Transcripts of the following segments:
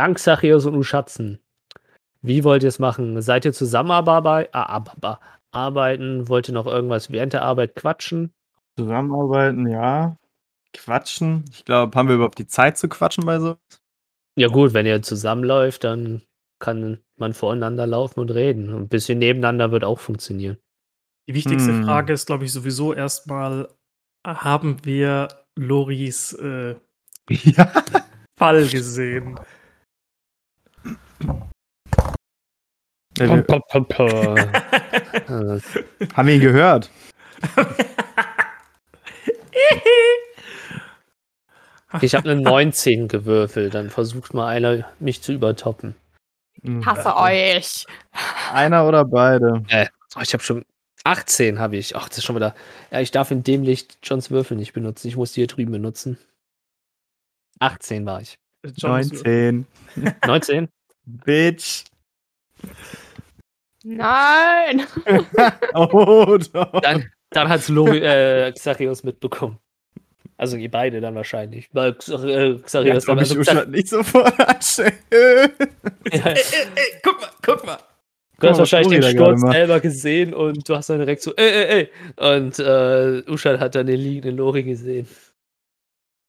Dank Sachios und Uschatzen. Wie wollt ihr es machen? Seid ihr zusammenarbeiten? Wollt ihr noch irgendwas während der Arbeit quatschen? Zusammenarbeiten, ja. Quatschen. Ich glaube, haben wir überhaupt die Zeit zu quatschen bei so? Ja, gut, wenn ihr zusammenläuft, dann kann man voreinander laufen und reden. Ein bisschen nebeneinander wird auch funktionieren. Die wichtigste hm. Frage ist, glaube ich, sowieso erstmal: Haben wir Loris äh, ja. Fall gesehen? Ja, wir haben ihn gehört. Ich habe eine 19 gewürfelt, dann versucht mal einer, mich zu übertoppen. Ich hasse euch. Einer oder beide? Äh, oh, ich habe schon 18 habe ich. Ach, das ist schon wieder. Ja, ich darf in dem Licht Johns Würfel nicht benutzen. Ich muss die hier drüben benutzen. 18 war ich. 19. 19? Bitch. Nein. oh, doch. Dann, dann hat es äh, Xarios mitbekommen. Also ihr beide dann wahrscheinlich. Weil äh, Xarios ja, dann ich also, nicht sofort ja. ey, ey, ey, guck mal, guck mal. Du hast wahrscheinlich den Sturz selber gesehen und du hast dann direkt so, ey, ey, ey. Und äh, Uschan hat dann den liegenden Lori gesehen.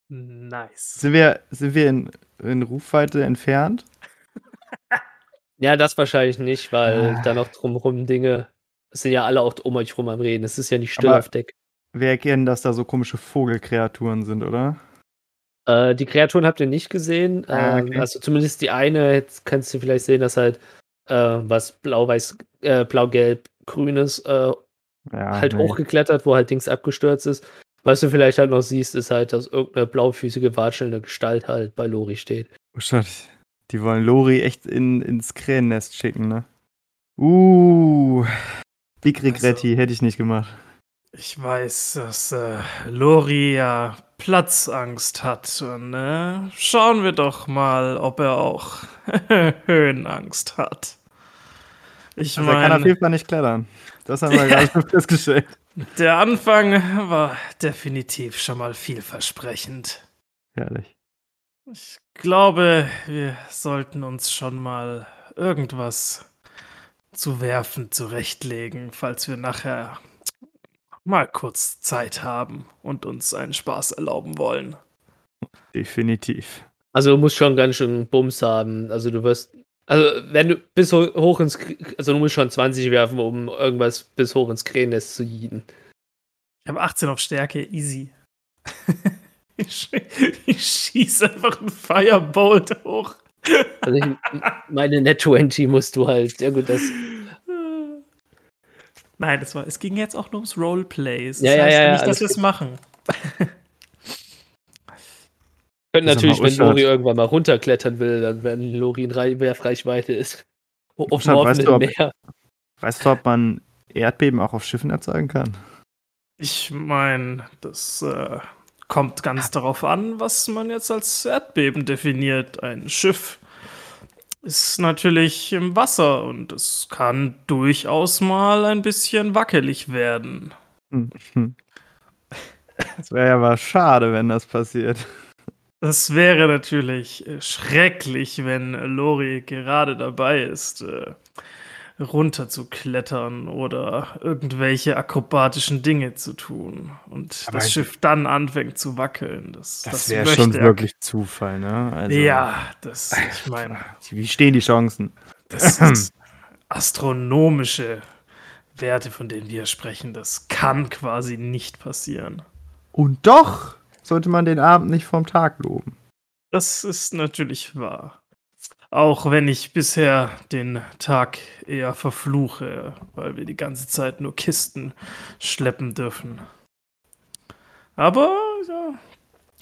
Nice. Sind wir, sind wir in, in Rufweite entfernt? Ja, das wahrscheinlich nicht, weil ah. da noch drumherum Dinge, es sind ja alle auch um euch rum am Reden. Es ist ja nicht still Aber auf Deck. Wir erkennen, dass da so komische Vogelkreaturen sind, oder? Äh, die Kreaturen habt ihr nicht gesehen. Ah, ähm, okay. Also zumindest die eine, jetzt kannst du vielleicht sehen, dass halt äh, was blau-weiß, äh, blau-gelb, grünes äh, ja, halt nee. hochgeklettert, wo halt Dings abgestürzt ist. Was du vielleicht halt noch siehst, ist halt, dass irgendeine blaufüßige, watschelnde Gestalt halt bei Lori steht. Oh Gott, die wollen Lori echt in, ins Krähennest schicken, ne? Uh, Big Regretti, also, hätte ich nicht gemacht. Ich weiß, dass äh, Lori ja Platzangst hat. Und äh, schauen wir doch mal, ob er auch Höhenangst hat. Ich also mein, er kann auf jeden Fall nicht klettern. Das haben wir gerade schon festgestellt. Der Anfang war definitiv schon mal vielversprechend. Herrlich. Ich glaube, wir sollten uns schon mal irgendwas zu werfen zurechtlegen, falls wir nachher mal kurz Zeit haben und uns einen Spaß erlauben wollen. Definitiv. Also du musst schon ganz schön Bums haben. Also du wirst. Also wenn du bis hoch ins. Also du musst schon 20 werfen, um irgendwas bis hoch ins Krähennest zu jieden. Ich habe 18 auf Stärke, easy. ich, ich schieße einfach einen Firebolt hoch. Also ich, meine Net 20 musst du halt. Ja gut, das. Nein, das war, es ging jetzt auch nur ums Roleplay. Das ja, heißt ja, ja, nicht, dass wir es machen. Können natürlich, wenn Lori irgendwann mal runterklettern will, dann wenn Lori in Werfreichweite ist. Auf dem weißt, du, ob, Meer. weißt du, ob man Erdbeben auch auf Schiffen erzeugen kann? Ich meine, das äh, kommt ganz darauf an, was man jetzt als Erdbeben definiert. Ein Schiff ist natürlich im Wasser und es kann durchaus mal ein bisschen wackelig werden. Es wäre ja aber schade, wenn das passiert. Es wäre natürlich schrecklich, wenn Lori gerade dabei ist, äh, runterzuklettern oder irgendwelche akrobatischen Dinge zu tun und Aber das Schiff dann anfängt zu wackeln. Das, das, das wäre schon er. wirklich Zufall, ne? Also, ja, das, ich meine. Wie stehen die Chancen? Das sind astronomische Werte, von denen wir sprechen. Das kann quasi nicht passieren. Und doch sollte man den Abend nicht vom Tag loben. Das ist natürlich wahr. Auch wenn ich bisher den Tag eher verfluche, weil wir die ganze Zeit nur Kisten schleppen dürfen. Aber, ja,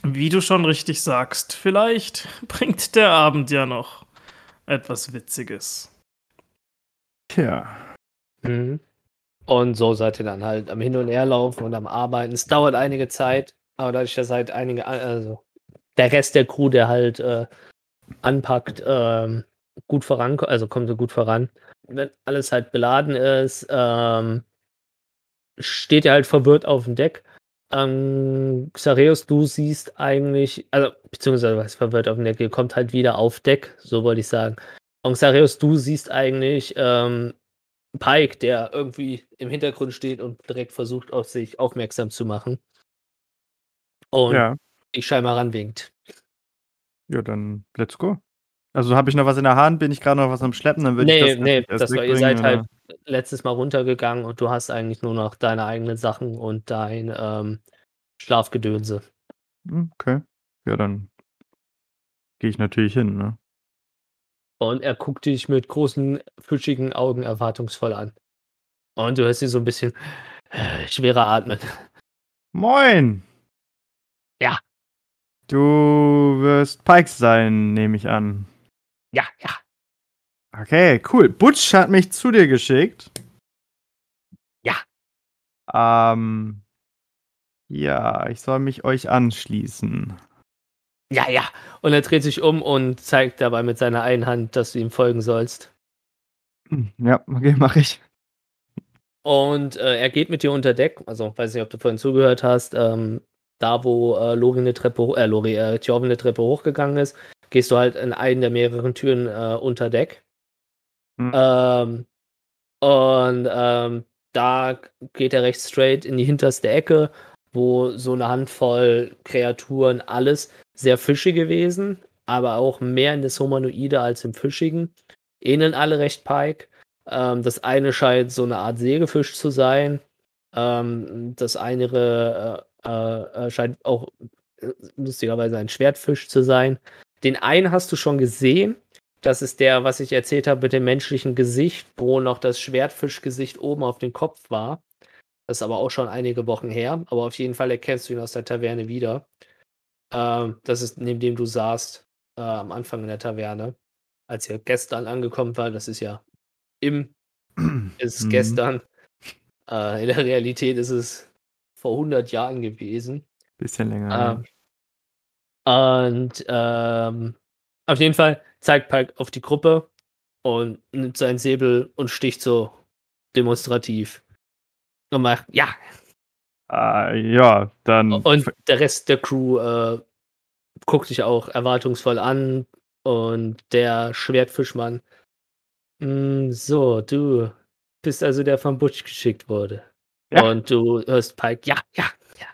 wie du schon richtig sagst, vielleicht bringt der Abend ja noch etwas Witziges. Tja. Mhm. Und so seid ihr dann halt am Hin- und Herlaufen und am Arbeiten. Es dauert einige Zeit, aber dadurch, dass halt einige, also der Rest der Crew, der halt äh, anpackt, ähm, gut voran, also kommt so gut voran. Wenn alles halt beladen ist, ähm, steht er halt verwirrt auf dem Deck ähm, Xareus, du siehst eigentlich, also, beziehungsweise, was verwirrt auf den Deck, kommt halt wieder auf Deck, so wollte ich sagen. Und Xareus, du siehst eigentlich ähm, Pike, der irgendwie im Hintergrund steht und direkt versucht, auf sich aufmerksam zu machen. Und ja. ich scheinbar ranwinkt. Ja, dann let's go. Also habe ich noch was in der Hand, bin ich gerade noch was am Schleppen, dann würde nee, ich das Nee, das war, ihr seid halt letztes Mal runtergegangen und du hast eigentlich nur noch deine eigenen Sachen und dein ähm, Schlafgedönse. Hm, okay. Ja, dann gehe ich natürlich hin, ne? Und er guckt dich mit großen, fischigen Augen erwartungsvoll an. Und du hörst sie so ein bisschen äh, schwerer atmen. Moin! Ja. Du wirst Pike sein, nehme ich an. Ja, ja. Okay, cool. Butch hat mich zu dir geschickt. Ja. Ähm, ja, ich soll mich euch anschließen. Ja, ja. Und er dreht sich um und zeigt dabei mit seiner einen Hand, dass du ihm folgen sollst. Hm, ja, okay, mach ich. Und äh, er geht mit dir unter Deck. Also, weiß nicht, ob du vorhin zugehört hast. Ähm, da, wo äh, Lori eine Treppe, äh, Lori, äh, eine Treppe hochgegangen ist, gehst du halt in einen der mehreren Türen äh, unter Deck. Mhm. Ähm, und ähm, da geht er recht straight in die hinterste Ecke, wo so eine Handvoll Kreaturen, alles sehr fischig gewesen, aber auch mehr in das Humanoide als im Fischigen. Ähneln alle recht Pike. Ähm, das eine scheint so eine Art Sägefisch zu sein. Ähm, das eine äh, äh, scheint auch äh, lustigerweise ein Schwertfisch zu sein. Den einen hast du schon gesehen. Das ist der, was ich erzählt habe mit dem menschlichen Gesicht, wo noch das Schwertfischgesicht oben auf dem Kopf war. Das ist aber auch schon einige Wochen her. Aber auf jeden Fall erkennst du ihn aus der Taverne wieder. Ähm, das ist neben dem du saßt äh, am Anfang in der Taverne, als ihr gestern angekommen war. Das ist ja im, ist mhm. gestern. Äh, in der Realität ist es vor 100 Jahren gewesen. Bisschen länger. Ähm, und ähm, auf jeden Fall zeigt Pike auf die Gruppe und nimmt seinen Säbel und sticht so demonstrativ. Und macht, ja. Ah, ja, dann. Und der Rest der Crew äh, guckt sich auch erwartungsvoll an. Und der Schwertfischmann. Mm, so, du bist also der von Butch geschickt wurde. Ja. Und du hörst Pike, ja, ja, ja.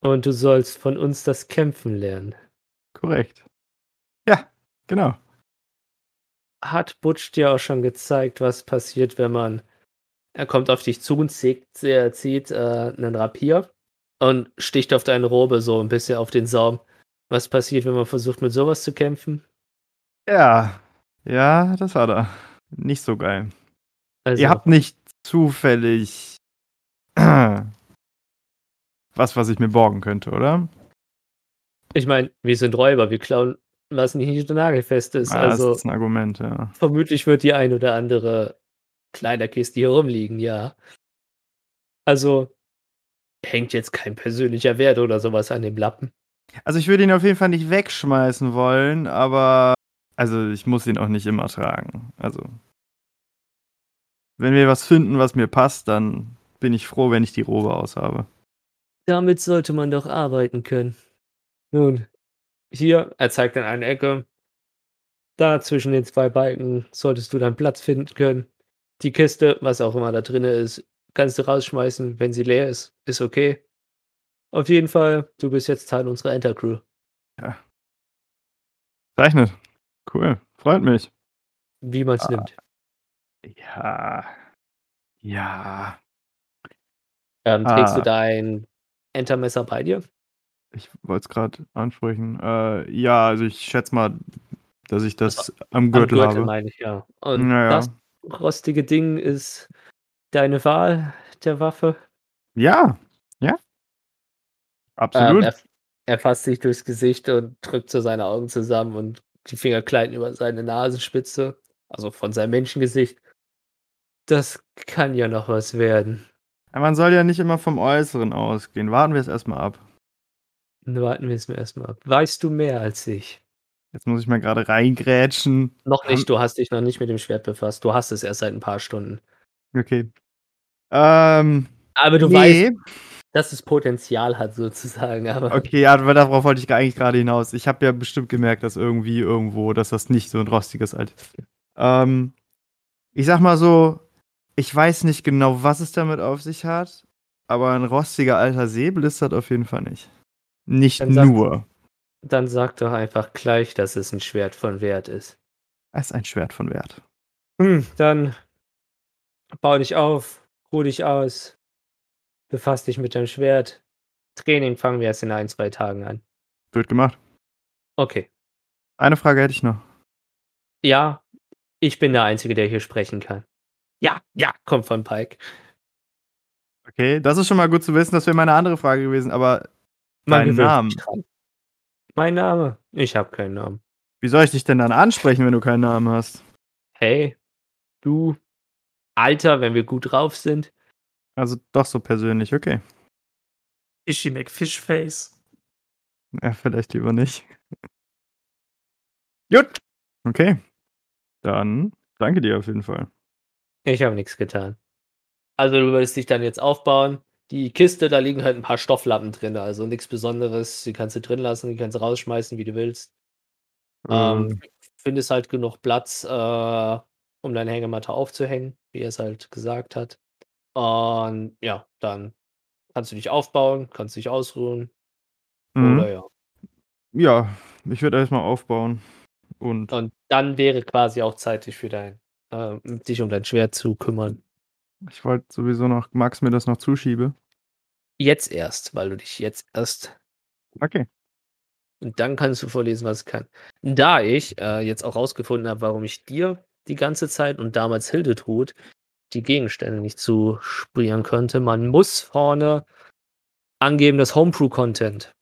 Und du sollst von uns das Kämpfen lernen. Korrekt. Ja, genau. Hat Butch dir auch schon gezeigt, was passiert, wenn man. Er kommt auf dich zu und zieht, er zieht äh, einen Rapier und sticht auf deine Robe so ein bisschen auf den Saum. Was passiert, wenn man versucht, mit sowas zu kämpfen? Ja, ja, das war da. Nicht so geil. Also, Ihr habt nicht zufällig was, was ich mir borgen könnte, oder? Ich meine, wir sind Räuber, wir klauen, was nicht nagelfest ist. Ah, also, das ist ein Argument, ja. Vermutlich wird die ein oder andere Kleiderkiste hier rumliegen, ja. Also hängt jetzt kein persönlicher Wert oder sowas an dem Lappen. Also ich würde ihn auf jeden Fall nicht wegschmeißen wollen, aber also ich muss ihn auch nicht immer tragen. Also wenn wir was finden, was mir passt, dann bin ich froh, wenn ich die Robe aushabe. Damit sollte man doch arbeiten können. Nun, hier, er zeigt in eine Ecke. Da zwischen den zwei Balken solltest du dann Platz finden können. Die Kiste, was auch immer da drin ist, kannst du rausschmeißen, wenn sie leer ist. Ist okay. Auf jeden Fall, du bist jetzt Teil unserer Entercrew. Ja. Zeichnet. Cool. Freut mich. Wie man es ah. nimmt. Ja. Ja. Ähm, trägst du ah. dein Entermesser bei dir? Ich wollte es gerade ansprechen. Äh, ja, also ich schätze mal, dass ich das am Gürtel, am Gürtel habe. meine ich, ja. Und naja. das rostige Ding ist deine Wahl der Waffe? Ja, ja. Absolut. Ähm, er, er fasst sich durchs Gesicht und drückt so seine Augen zusammen und die Finger gleiten über seine Nasenspitze, also von seinem Menschengesicht. Das kann ja noch was werden. Man soll ja nicht immer vom Äußeren ausgehen. Warten wir es erstmal ab. Warten wir es mir erstmal ab. Weißt du mehr als ich? Jetzt muss ich mal gerade reingrätschen. Noch nicht, du hast dich noch nicht mit dem Schwert befasst. Du hast es erst seit ein paar Stunden. Okay. Ähm, Aber du nee. weißt, dass es Potenzial hat, sozusagen. Aber okay, ja, darauf wollte ich eigentlich gerade hinaus. Ich habe ja bestimmt gemerkt, dass irgendwie irgendwo, dass das nicht so ein rostiges Alt ist. Ähm, ich sag mal so, ich weiß nicht genau, was es damit auf sich hat, aber ein rostiger alter Säbel ist das auf jeden Fall nicht. Nicht dann nur. Sag, dann sag doch einfach gleich, dass es ein Schwert von Wert ist. Es ist ein Schwert von Wert. Hm, dann bau dich auf, ruh dich aus, befass dich mit deinem Schwert. Training fangen wir erst in ein, zwei Tagen an. Wird gemacht. Okay. Eine Frage hätte ich noch. Ja, ich bin der Einzige, der hier sprechen kann. Ja, ja, kommt von Pike. Okay, das ist schon mal gut zu wissen. Das wäre meine andere Frage gewesen, aber mein Name. Mein Name? Ich habe keinen Namen. Wie soll ich dich denn dann ansprechen, wenn du keinen Namen hast? Hey, du, Alter, wenn wir gut drauf sind. Also doch so persönlich, okay. Fishy McFishface. Ja, vielleicht lieber nicht. Gut. Okay. Dann danke dir auf jeden Fall. Ich habe nichts getan. Also du würdest dich dann jetzt aufbauen. Die Kiste, da liegen halt ein paar Stofflappen drin, also nichts Besonderes. Die kannst du drin lassen, die kannst du rausschmeißen, wie du willst. Ähm, ähm. findest halt genug Platz, äh, um deine Hängematte aufzuhängen, wie er es halt gesagt hat. Und ja, dann kannst du dich aufbauen, kannst dich ausruhen. Mhm. Oder ja. Ja, ich würde erstmal aufbauen. Und, und dann wäre quasi auch Zeit, dich für dein, äh, dich um dein Schwert zu kümmern. Ich wollte sowieso noch, magst mir das noch zuschiebe? Jetzt erst, weil du dich jetzt erst. Okay. Und dann kannst du vorlesen, was ich kann. Da ich äh, jetzt auch rausgefunden habe, warum ich dir die ganze Zeit und damals Hildetrud die Gegenstände nicht zusprieren könnte, man muss vorne angeben, dass Homebrew-Content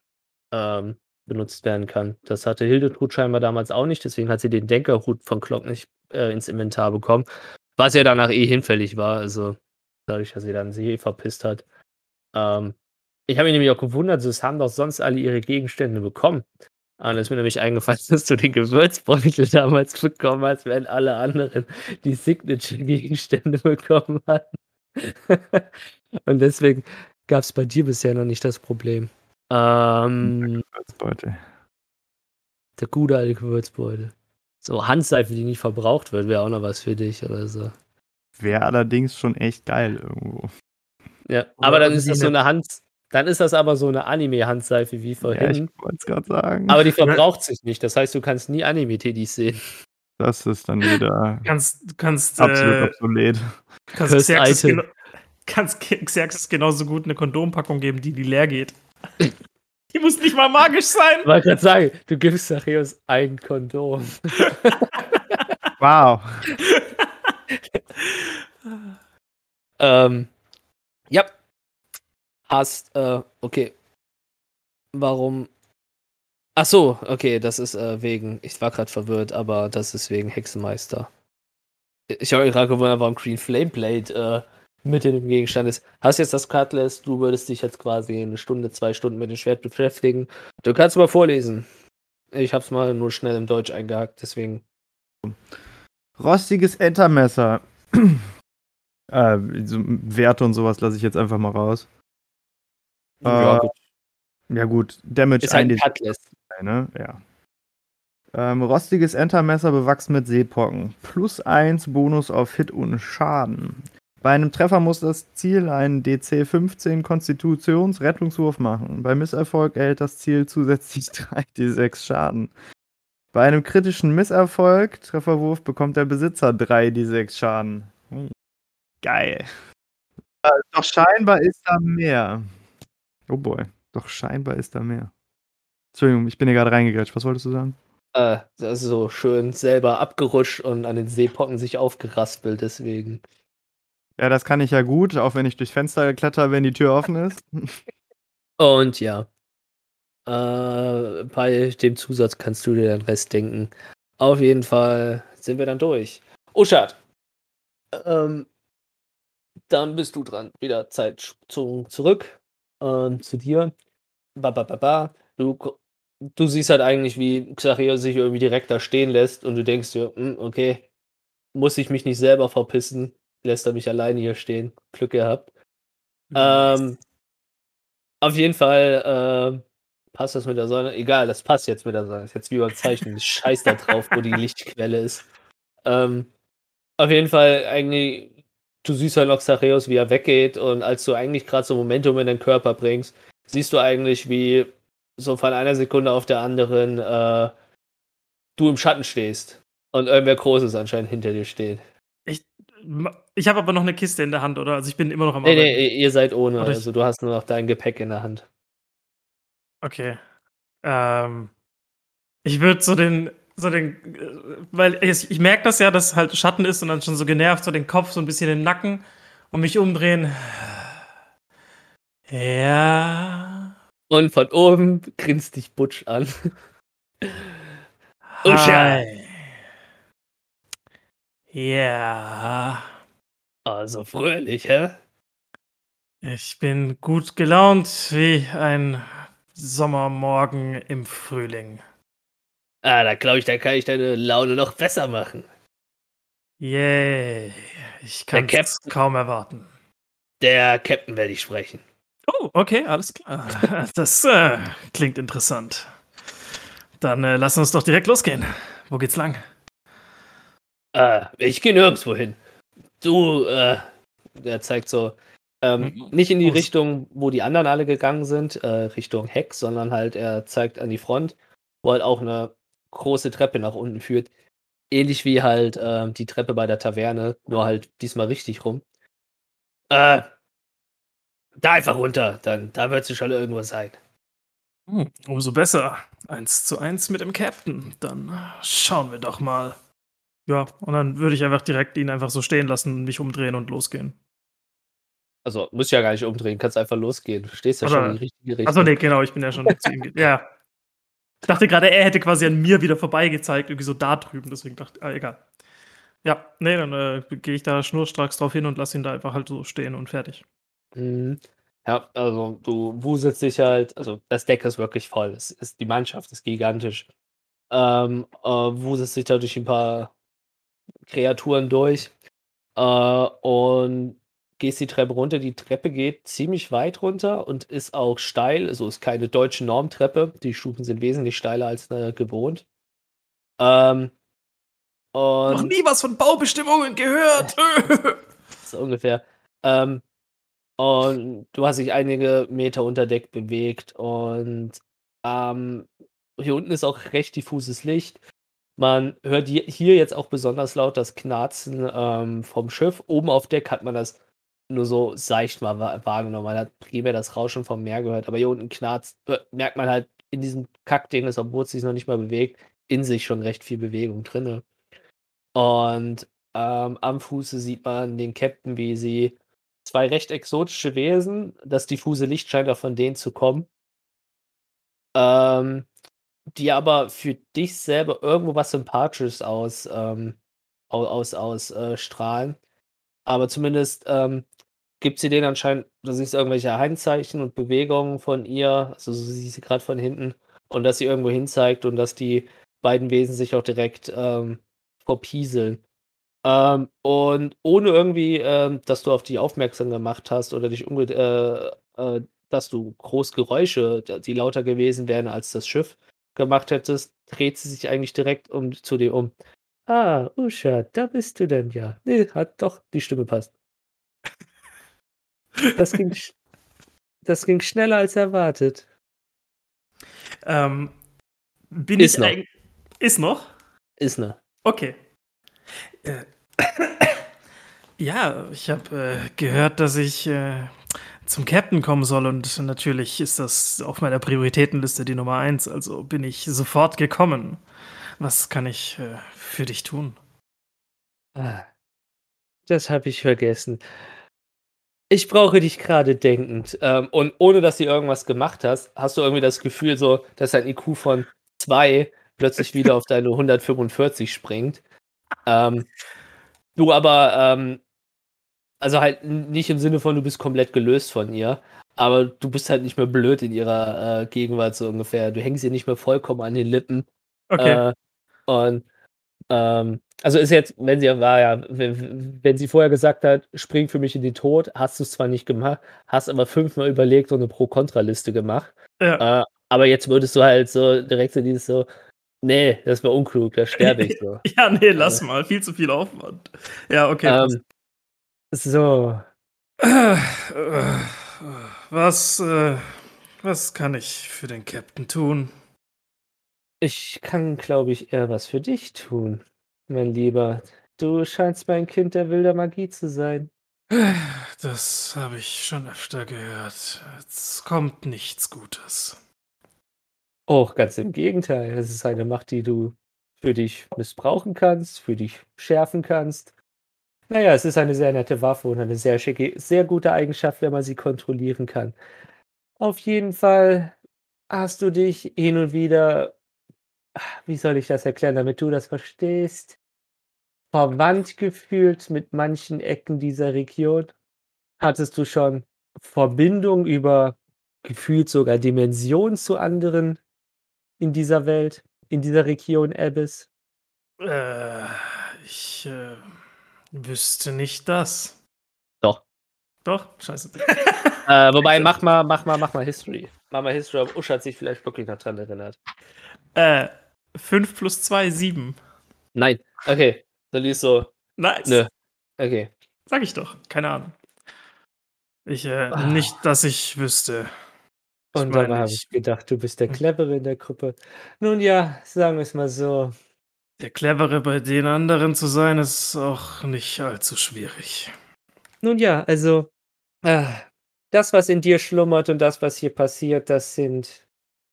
ähm, benutzt werden kann. Das hatte Hildetrud scheinbar damals auch nicht, deswegen hat sie den Denkerhut von Glock nicht äh, ins Inventar bekommen, was ja danach eh hinfällig war, also dadurch, dass sie dann sie eh verpisst hat. Ähm, ich habe mich nämlich auch gewundert, so haben doch sonst alle ihre Gegenstände bekommen. Und es ist mir nämlich eingefallen, dass du den Gewürzbeutel damals bekommen hast, während alle anderen die Signature-Gegenstände bekommen hatten. Und deswegen gab es bei dir bisher noch nicht das Problem. Ähm, Gewürzbeutel. Der gute alte Gewürzbeutel. So, Handseife, die nicht verbraucht wird, wäre auch noch was für dich oder so. Wäre allerdings schon echt geil irgendwo. Ja, aber dann ist das so eine Hand, dann ist das aber so eine Anime-Handseife wie vorhin. Ja, ich wollte es gerade sagen. Aber die verbraucht sich nicht. Das heißt, du kannst nie Anime-Teddys sehen. Das ist dann wieder kannst, kannst, absolut äh, obsolet. Kannst Xerxes, kannst Xerxes genauso gut eine Kondompackung geben, die, die leer geht. die muss nicht mal magisch sein. Ich wollte gerade sagen, du gibst Zacheus ein Kondom. wow. ähm, ja, hast, äh, okay. Warum? Ach so, okay, das ist äh, wegen, ich war gerade verwirrt, aber das ist wegen Hexenmeister. Ich habe gerade gewundert, warum Green Flame Blade äh, mit in dem Gegenstand ist. Hast jetzt das Cutlass, du würdest dich jetzt quasi eine Stunde, zwei Stunden mit dem Schwert beschäftigen. Du kannst mal vorlesen. Ich hab's mal nur schnell im Deutsch eingehakt, deswegen. Rostiges Entermesser. äh, so Werte und sowas lasse ich jetzt einfach mal raus. Ja, äh, gut. Ja, gut. Damage ist ein Cutlass. Ne? Ja. Ähm, rostiges Entermesser bewachsen mit Seepocken. Plus 1 Bonus auf Hit und Schaden. Bei einem Treffer muss das Ziel einen DC 15 Konstitutionsrettungswurf machen. Bei Misserfolg erhält das Ziel zusätzlich 3d6 Schaden. Bei einem kritischen Misserfolg, Trefferwurf, bekommt der Besitzer 3d6 Schaden. Geil. Äh, doch scheinbar ist da mehr. Oh boy, doch scheinbar ist da mehr. Entschuldigung, ich bin hier gerade reingegrätscht. Was wolltest du sagen? Äh, das ist so schön selber abgerutscht und an den Seepocken sich aufgeraspelt, deswegen. Ja, das kann ich ja gut, auch wenn ich durchs Fenster kletter, wenn die Tür offen ist. Und ja. Äh, bei dem Zusatz kannst du dir den Rest denken. Auf jeden Fall sind wir dann durch. Uschat. Ähm, dann bist du dran. Wieder Zeit zu, zurück ähm, zu dir. Ba, ba, ba, ba. Du, du siehst halt eigentlich, wie Xachios sich irgendwie direkt da stehen lässt und du denkst dir, hm, okay, muss ich mich nicht selber verpissen, lässt er mich alleine hier stehen. Glück gehabt. Ähm, auf jeden Fall äh, passt das mit der Sonne. Egal, das passt jetzt mit der Sonne. Das ist jetzt wie beim Zeichnen. Scheiß da drauf, wo die Lichtquelle ist. Ähm, auf jeden Fall, eigentlich, du siehst halt noch Sacheus, wie er weggeht. Und als du eigentlich gerade so Momentum in den Körper bringst, siehst du eigentlich, wie so von einer Sekunde auf der anderen äh, du im Schatten stehst. Und irgendwer Großes anscheinend hinter dir steht. Ich, habe aber noch eine Kiste in der Hand, oder? Also ich bin immer noch am Arbeiten. Nee, nee, ihr seid ohne. Also du hast nur noch dein Gepäck in der Hand. Okay. Ähm, ich würde so den, so den, weil ich, ich merke das ja, dass halt Schatten ist und dann schon so genervt, so den Kopf, so ein bisschen den Nacken und mich umdrehen. Ja. Und von oben grinst dich Butch an. Hi. Ja. Also fröhlich, hä? Ich bin gut gelaunt wie ein Sommermorgen im Frühling. Ah, da glaube ich, da kann ich deine Laune noch besser machen. Yay. Ich kann es kaum erwarten. Der Captain werde ich sprechen. Oh, okay, alles klar. Das äh, klingt interessant. Dann äh, lass uns doch direkt losgehen. Wo geht's lang? Äh, ich gehe nirgendwo hin. Du, äh, der zeigt so, ähm, mhm. nicht in die Richtung, wo die anderen alle gegangen sind, äh, Richtung Heck, sondern halt er zeigt an die Front, wo halt auch eine große Treppe nach unten führt. Ähnlich wie halt äh, die Treppe bei der Taverne, nur halt diesmal richtig rum. Äh, da einfach runter, dann da wird es schon irgendwo sein. Hm, umso besser. Eins zu eins mit dem Captain. Dann schauen wir doch mal. Ja, und dann würde ich einfach direkt ihn einfach so stehen lassen, mich umdrehen und losgehen. Also, muss ja gar nicht umdrehen, kannst einfach losgehen. Du stehst ja Oder, schon in die richtige Richtung. Achso, nee, genau, ich bin ja schon zu ihm. Ja. Ich dachte gerade, er hätte quasi an mir wieder vorbeigezeigt, irgendwie so da drüben, deswegen dachte ich, ah, egal. Ja, nee, dann äh, gehe ich da schnurstracks drauf hin und lasse ihn da einfach halt so stehen und fertig. Mhm. Ja, also du wuselst dich halt, also das Deck ist wirklich voll. Es ist, die Mannschaft ist gigantisch. Ähm, äh, wuselst dich da durch ein paar Kreaturen durch äh, und gehst die Treppe runter. Die Treppe geht ziemlich weit runter und ist auch steil. Also ist keine deutsche Normtreppe. Die Stufen sind wesentlich steiler als äh, gewohnt. Ähm, Noch nie was von Baubestimmungen gehört. so ungefähr. Ähm, und du hast dich einige Meter unter Deck bewegt und ähm, hier unten ist auch recht diffuses Licht. Man hört hier jetzt auch besonders laut das Knarzen ähm, vom Schiff. Oben auf Deck hat man das nur so seicht mal wahrgenommen. Man hat primär das Rauschen vom Meer gehört, aber hier unten knarzt, äh, merkt man halt in diesem Kackding, ist, obwohl es sich noch nicht mal bewegt, in sich schon recht viel Bewegung drinne. Und ähm, am Fuße sieht man den Captain, wie sie zwei recht exotische Wesen. Das diffuse Licht scheint auch von denen zu kommen. Ähm, die aber für dich selber irgendwo was Sympathisches aus, ähm, aus, aus äh, strahlen. Aber zumindest ähm, gibt sie denen anscheinend, du siehst irgendwelche Handzeichen und Bewegungen von ihr, also so siehst sie gerade von hinten, und dass sie irgendwo hin zeigt und dass die beiden Wesen sich auch direkt ähm, verpieseln. Ähm, und ohne irgendwie, ähm, dass du auf die aufmerksam gemacht hast oder dich umge äh, äh, dass du groß Geräusche, die lauter gewesen wären als das Schiff, gemacht hättest, dreht sie sich eigentlich direkt um zu dir um. Ah, Usha, da bist du denn ja. Nee, hat doch, die Stimme passt. Das ging, das ging schneller als erwartet. Ähm, bin ist ich noch. Ist noch? Ist noch. Okay. Äh, ja, ich habe äh, gehört, dass ich äh, zum Captain kommen soll und natürlich ist das auf meiner Prioritätenliste die Nummer eins. Also bin ich sofort gekommen. Was kann ich äh, für dich tun? Ah, das habe ich vergessen. Ich brauche dich gerade denkend. Ähm, und ohne dass du irgendwas gemacht hast, hast du irgendwie das Gefühl, so, dass dein IQ von 2 plötzlich wieder auf deine 145 springt. Ähm, du aber, ähm, also halt nicht im Sinne von, du bist komplett gelöst von ihr, aber du bist halt nicht mehr blöd in ihrer äh, Gegenwart so ungefähr. Du hängst ihr nicht mehr vollkommen an den Lippen. Okay. Äh, und Ähm, also ist jetzt, wenn sie war ja, wenn, wenn sie vorher gesagt hat, spring für mich in den Tod, hast du es zwar nicht gemacht, hast aber fünfmal überlegt und eine Pro-Kontra-Liste gemacht. Ja. Äh, aber jetzt würdest du halt so direkt so dieses so, nee, das war unklug, da sterbe ich so. ja, nee, lass mal, viel zu viel Aufwand. Ja, okay. Ähm, so. Was, äh, was kann ich für den Captain tun? Ich kann, glaube ich, eher was für dich tun, mein Lieber. Du scheinst mein Kind der wilder Magie zu sein. Das habe ich schon öfter gehört. Es kommt nichts Gutes. Oh, ganz im Gegenteil. Es ist eine Macht, die du für dich missbrauchen kannst, für dich schärfen kannst. Naja, es ist eine sehr nette Waffe und eine sehr schicke, sehr gute Eigenschaft, wenn man sie kontrollieren kann. Auf jeden Fall hast du dich hin und wieder wie soll ich das erklären, damit du das verstehst, verwandt gefühlt mit manchen Ecken dieser Region? Hattest du schon Verbindung über gefühlt sogar Dimensionen zu anderen in dieser Welt, in dieser Region Abyss? Äh, ich äh, wüsste nicht das. Doch. Doch? Scheiße. äh, wobei, mach mal, mach mal, mach mal History. Mach mal History, ob Usch hat sich vielleicht wirklich noch dran erinnert. Äh, 5 plus 2, 7. Nein. Okay. Dann liest so. Nice. Nö. Okay. Sag ich doch. Keine Ahnung. Ich, äh, ah. nicht, dass ich wüsste. Und dann habe ich gedacht, du bist der hm. Clevere in der Gruppe. Nun ja, sagen wir es mal so. Der Clevere bei den anderen zu sein, ist auch nicht allzu schwierig. Nun ja, also, äh, das, was in dir schlummert und das, was hier passiert, das sind,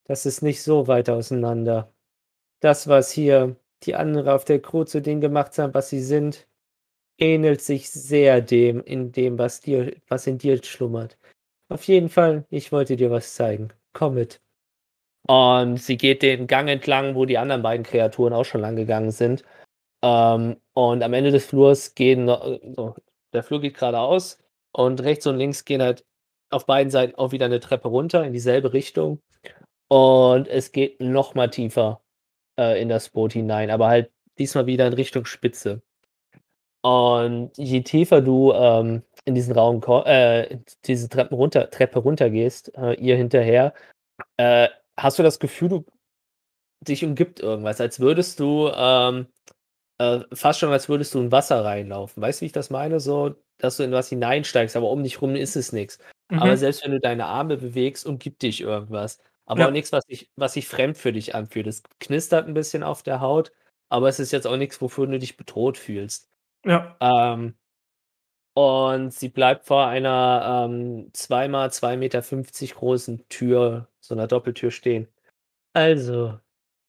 das ist nicht so weit auseinander das, was hier die anderen auf der Crew zu denen gemacht haben, was sie sind, ähnelt sich sehr dem, in dem, was dir, was in dir schlummert. Auf jeden Fall, ich wollte dir was zeigen. Komm mit. Und sie geht den Gang entlang, wo die anderen beiden Kreaturen auch schon lang gegangen sind. Ähm, und am Ende des Flurs gehen, so, der Flur geht geradeaus und rechts und links gehen halt auf beiden Seiten auch wieder eine Treppe runter in dieselbe Richtung. Und es geht noch mal tiefer äh, in das Boot hinein, aber halt diesmal wieder in Richtung Spitze. Und je tiefer du ähm, in diesen Raum, äh, diese Treppen runter, Treppe runtergehst, äh, ihr hinterher, äh, hast du das Gefühl, du dich umgibt irgendwas, als würdest du ähm, äh, fast schon, als würdest du in Wasser reinlaufen. Weißt du, wie ich das meine? So, dass du in was hineinsteigst, aber um dich rum ist es nichts. Mhm. Aber selbst wenn du deine Arme bewegst, umgibt dich irgendwas. Aber ja. auch nichts, was sich, was sich fremd für dich anfühlt. Es knistert ein bisschen auf der Haut, aber es ist jetzt auch nichts, wofür du dich bedroht fühlst. Ja. Ähm, und sie bleibt vor einer ähm, 2x2,50 Meter großen Tür, so einer Doppeltür stehen. Also,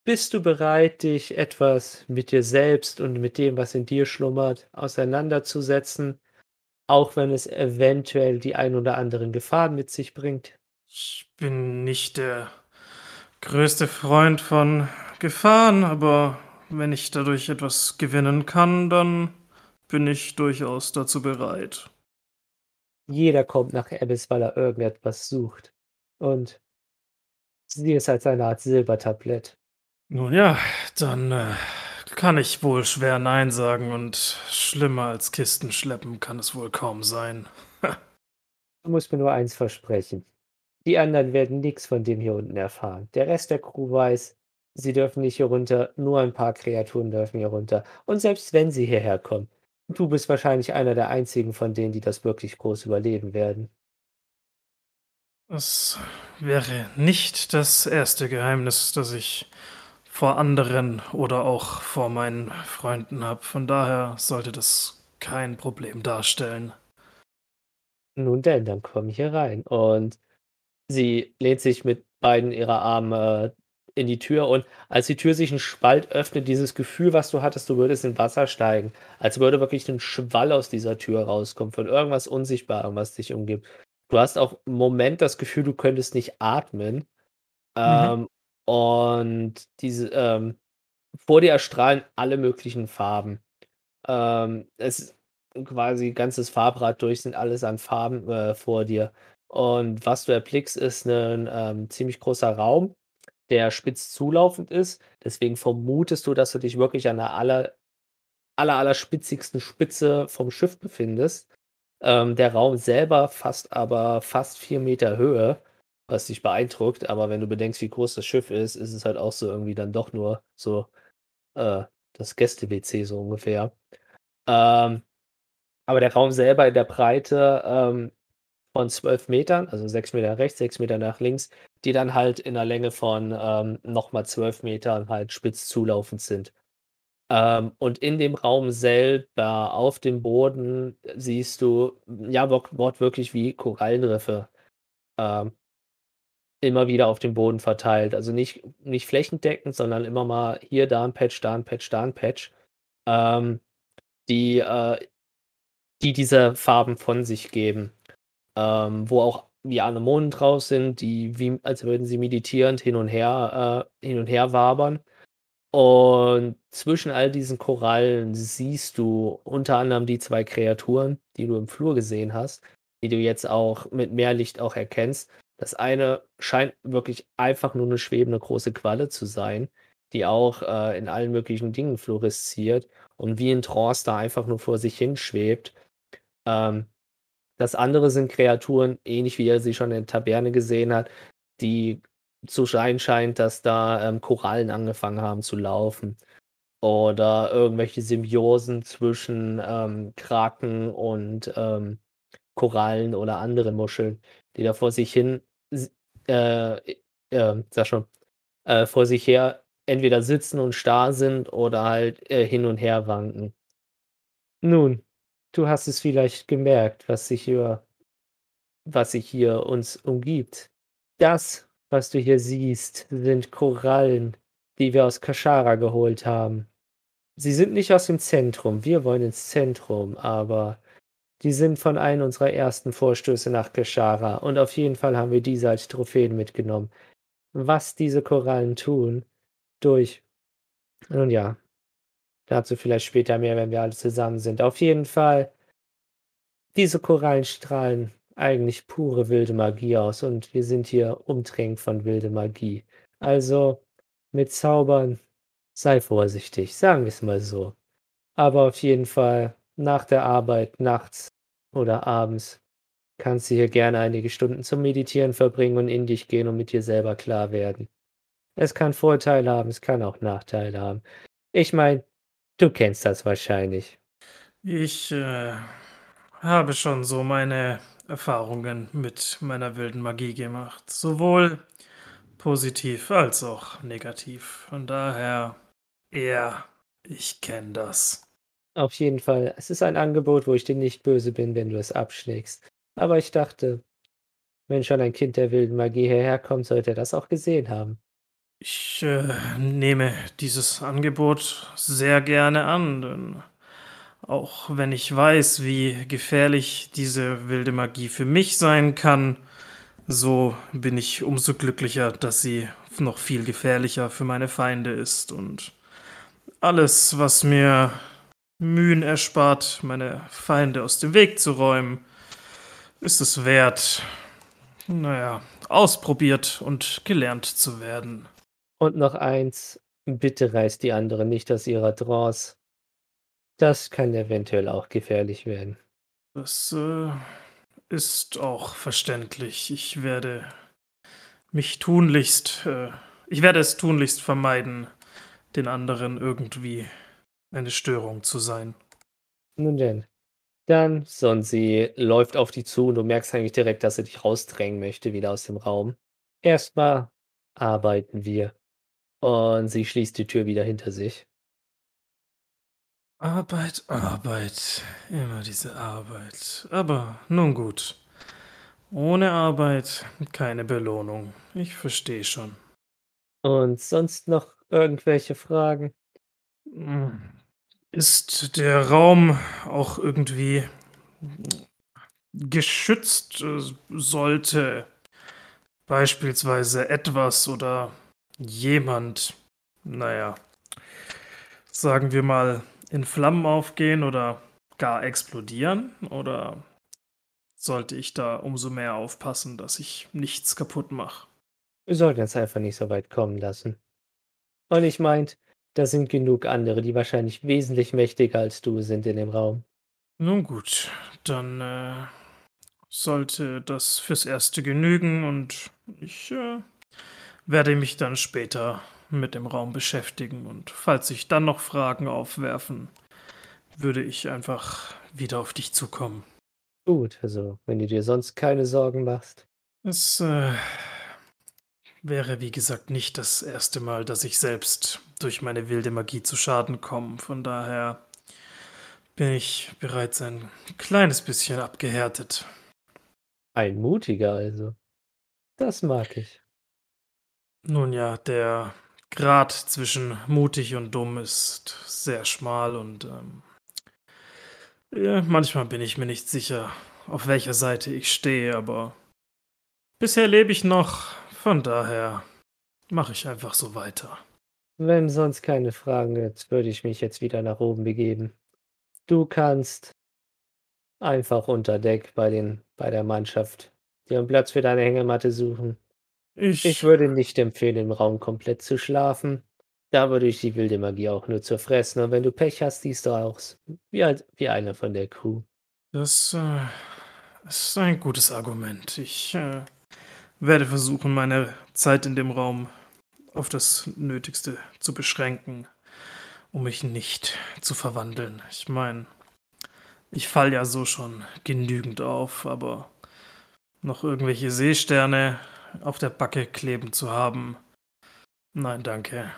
bist du bereit, dich etwas mit dir selbst und mit dem, was in dir schlummert, auseinanderzusetzen, auch wenn es eventuell die ein oder anderen Gefahren mit sich bringt? Ich bin nicht der größte Freund von Gefahren, aber wenn ich dadurch etwas gewinnen kann, dann bin ich durchaus dazu bereit. Jeder kommt nach Abyss, weil er irgendetwas sucht. Und sie ist als eine Art Silbertablett. Nun ja, dann äh, kann ich wohl schwer Nein sagen und schlimmer als Kisten schleppen kann es wohl kaum sein. du musst mir nur eins versprechen. Die anderen werden nichts von dem hier unten erfahren. Der Rest der Crew weiß, sie dürfen nicht hier runter, nur ein paar Kreaturen dürfen hier runter. Und selbst wenn sie hierher kommen, du bist wahrscheinlich einer der einzigen von denen, die das wirklich groß überleben werden. Das wäre nicht das erste Geheimnis, das ich vor anderen oder auch vor meinen Freunden habe. Von daher sollte das kein Problem darstellen. Nun denn, dann komm hier rein. Und Sie lehnt sich mit beiden ihrer Arme in die Tür und als die Tür sich ein Spalt öffnet, dieses Gefühl, was du hattest, du würdest in Wasser steigen, als würde wirklich ein Schwall aus dieser Tür rauskommen, von irgendwas Unsichtbarem, was dich umgibt. Du hast auch im Moment das Gefühl, du könntest nicht atmen. Mhm. Ähm, und diese, ähm, vor dir erstrahlen alle möglichen Farben. Ähm, es ist quasi ganzes Farbrad durch, sind alles an Farben äh, vor dir. Und was du erblickst, ist ein ähm, ziemlich großer Raum, der spitz zulaufend ist. Deswegen vermutest du, dass du dich wirklich an der aller, aller, aller spitzigsten Spitze vom Schiff befindest. Ähm, der Raum selber fasst aber fast vier Meter Höhe, was dich beeindruckt. Aber wenn du bedenkst, wie groß das Schiff ist, ist es halt auch so irgendwie dann doch nur so äh, das Gäste-WC so ungefähr. Ähm, aber der Raum selber in der Breite ähm, von 12 Metern, also 6 Meter rechts, 6 Meter nach links, die dann halt in der Länge von ähm, nochmal 12 Metern halt spitz zulaufend sind. Ähm, und in dem Raum selber auf dem Boden siehst du, ja, wortwörtlich wie Korallenriffe ähm, immer wieder auf dem Boden verteilt. Also nicht, nicht flächendeckend, sondern immer mal hier, da ein Patch, da ein Patch, da ein Patch. Ähm, die, äh, die diese Farben von sich geben. Ähm, wo auch wie Anemonen drauf sind, die wie als würden sie meditierend hin und her, äh, hin und her wabern. Und zwischen all diesen Korallen siehst du unter anderem die zwei Kreaturen, die du im Flur gesehen hast, die du jetzt auch mit mehr Licht auch erkennst. Das eine scheint wirklich einfach nur eine schwebende große Qualle zu sein, die auch äh, in allen möglichen Dingen fluoresziert und wie in Trance da einfach nur vor sich hin schwebt. Ähm, das andere sind Kreaturen, ähnlich wie er sie schon in der Taverne gesehen hat, die zu sein scheint, dass da ähm, Korallen angefangen haben zu laufen. Oder irgendwelche Symbiosen zwischen ähm, Kraken und ähm, Korallen oder anderen Muscheln, die da vor sich hin, äh, äh, sag schon, äh, vor sich her entweder sitzen und starr sind oder halt äh, hin und her wanken. Nun, du hast es vielleicht gemerkt, was sich hier, was sich hier uns umgibt. Das, was du hier siehst, sind Korallen, die wir aus Kashara geholt haben. Sie sind nicht aus dem Zentrum, wir wollen ins Zentrum, aber die sind von einem unserer ersten Vorstöße nach Kashara und auf jeden Fall haben wir diese als Trophäen mitgenommen. Was diese Korallen tun, durch. Nun ja, dazu vielleicht später mehr, wenn wir alle zusammen sind. Auf jeden Fall, diese Korallen strahlen eigentlich pure wilde Magie aus und wir sind hier umtränkt von wilde Magie. Also mit Zaubern sei vorsichtig, sagen wir es mal so. Aber auf jeden Fall nach der Arbeit, nachts oder abends, kannst du hier gerne einige Stunden zum Meditieren verbringen und in dich gehen und mit dir selber klar werden. Es kann Vorteile haben, es kann auch Nachteile haben. Ich meine, du kennst das wahrscheinlich. Ich äh, habe schon so meine Erfahrungen mit meiner wilden Magie gemacht. Sowohl positiv als auch negativ. Von daher, ja, ich kenne das. Auf jeden Fall. Es ist ein Angebot, wo ich dir nicht böse bin, wenn du es abschlägst. Aber ich dachte, wenn schon ein Kind der wilden Magie hierher kommt, sollte er das auch gesehen haben. Ich äh, nehme dieses Angebot sehr gerne an, denn auch wenn ich weiß, wie gefährlich diese wilde Magie für mich sein kann, so bin ich umso glücklicher, dass sie noch viel gefährlicher für meine Feinde ist und alles, was mir Mühen erspart, meine Feinde aus dem Weg zu räumen, ist es wert, naja, ausprobiert und gelernt zu werden. Und noch eins, bitte reißt die andere nicht aus ihrer Trance. Das kann eventuell auch gefährlich werden. Das äh, ist auch verständlich. Ich werde mich tunlichst, äh, ich werde es tunlichst vermeiden, den anderen irgendwie eine Störung zu sein. Nun denn. Dann, Sonsi läuft auf die zu und du merkst eigentlich direkt, dass er dich rausdrängen möchte, wieder aus dem Raum. Erstmal arbeiten wir. Und sie schließt die Tür wieder hinter sich. Arbeit, Arbeit, immer diese Arbeit. Aber nun gut. Ohne Arbeit keine Belohnung. Ich verstehe schon. Und sonst noch irgendwelche Fragen? Hm. Ist der Raum auch irgendwie geschützt? Äh, sollte beispielsweise etwas oder jemand, naja, sagen wir mal, in Flammen aufgehen oder gar explodieren? Oder sollte ich da umso mehr aufpassen, dass ich nichts kaputt mache? Wir sollten es einfach nicht so weit kommen lassen. Und ich meint, da sind genug andere, die wahrscheinlich wesentlich mächtiger als du sind in dem Raum. Nun gut, dann äh, sollte das fürs Erste genügen und ich äh, werde mich dann später mit dem Raum beschäftigen und falls sich dann noch Fragen aufwerfen, würde ich einfach wieder auf dich zukommen. Gut, also wenn du dir sonst keine Sorgen machst. Es äh, wäre, wie gesagt, nicht das erste Mal, dass ich selbst durch meine wilde Magie zu Schaden komme. Von daher bin ich bereits ein kleines bisschen abgehärtet. Ein mutiger also. Das mag ich. Nun ja, der Grad zwischen mutig und dumm ist sehr schmal und ähm, ja, manchmal bin ich mir nicht sicher, auf welcher Seite ich stehe, aber bisher lebe ich noch, von daher mache ich einfach so weiter. Wenn sonst keine Fragen gibt, würde ich mich jetzt wieder nach oben begeben. Du kannst einfach unter Deck bei den bei der Mannschaft dir einen Platz für deine Hängematte suchen. Ich Ich würde nicht empfehlen, im Raum komplett zu schlafen. Da würde ich die wilde Magie auch nur zerfressen und wenn du Pech hast, siehst du aus wie wie einer von der Crew. Das, äh, ist ein gutes Argument. Ich, äh, werde versuchen, meine Zeit in dem Raum auf das Nötigste zu beschränken, um mich nicht zu verwandeln. Ich meine, ich falle ja so schon genügend auf, aber noch irgendwelche Seesterne auf der Backe kleben zu haben. Nein, danke.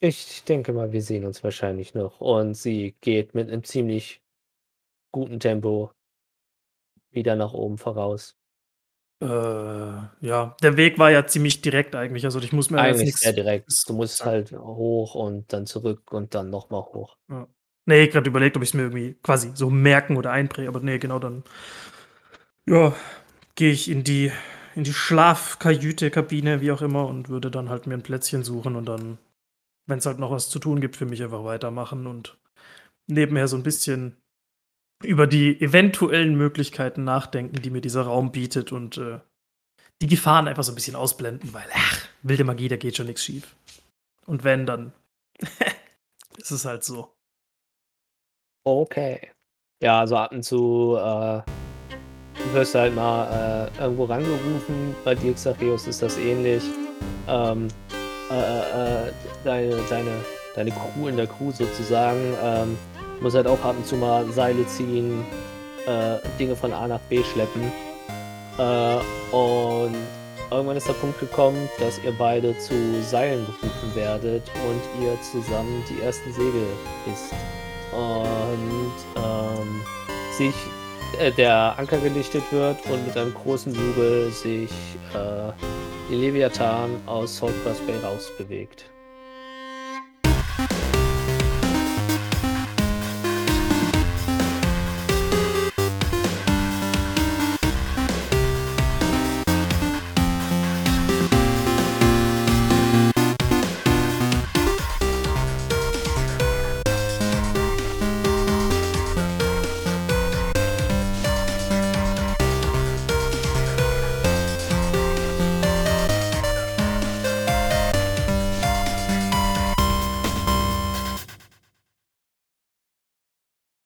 Ich denke mal, wir sehen uns wahrscheinlich noch. Und sie geht mit einem ziemlich guten Tempo wieder nach oben voraus. Äh, ja, der Weg war ja ziemlich direkt eigentlich. Also ich muss mir eigentlich nichts. Sehr direkt. Du musst halt hoch und dann zurück und dann nochmal hoch. Ja. Nee, gerade überlegt, ob ich es mir irgendwie quasi so merken oder einpräge, aber nee, genau dann. Ja, gehe ich in die in die Schlafkajüte, Kabine, wie auch immer, und würde dann halt mir ein Plätzchen suchen und dann, wenn es halt noch was zu tun gibt, für mich einfach weitermachen und nebenher so ein bisschen über die eventuellen Möglichkeiten nachdenken, die mir dieser Raum bietet und äh, die Gefahren einfach so ein bisschen ausblenden, weil, ach, wilde Magie, da geht schon nichts schief. Und wenn, dann ist es halt so. Okay. Ja, also ab und zu äh, wirst halt mal äh, irgendwo rangerufen. Bei dir, Xachios, ist das ähnlich. Ähm, äh, äh, äh, deine, deine, deine Crew in der Crew sozusagen ähm, muss halt auch ab und zu mal Seile ziehen, äh, Dinge von A nach B schleppen. Äh, und irgendwann ist der Punkt gekommen, dass ihr beide zu Seilen gerufen werdet und ihr zusammen die ersten Segel isst. Und ähm, sich äh, der Anker gelichtet wird und mit einem großen Jubel sich äh, die Leviathan aus Saltgrass Bay rausbewegt.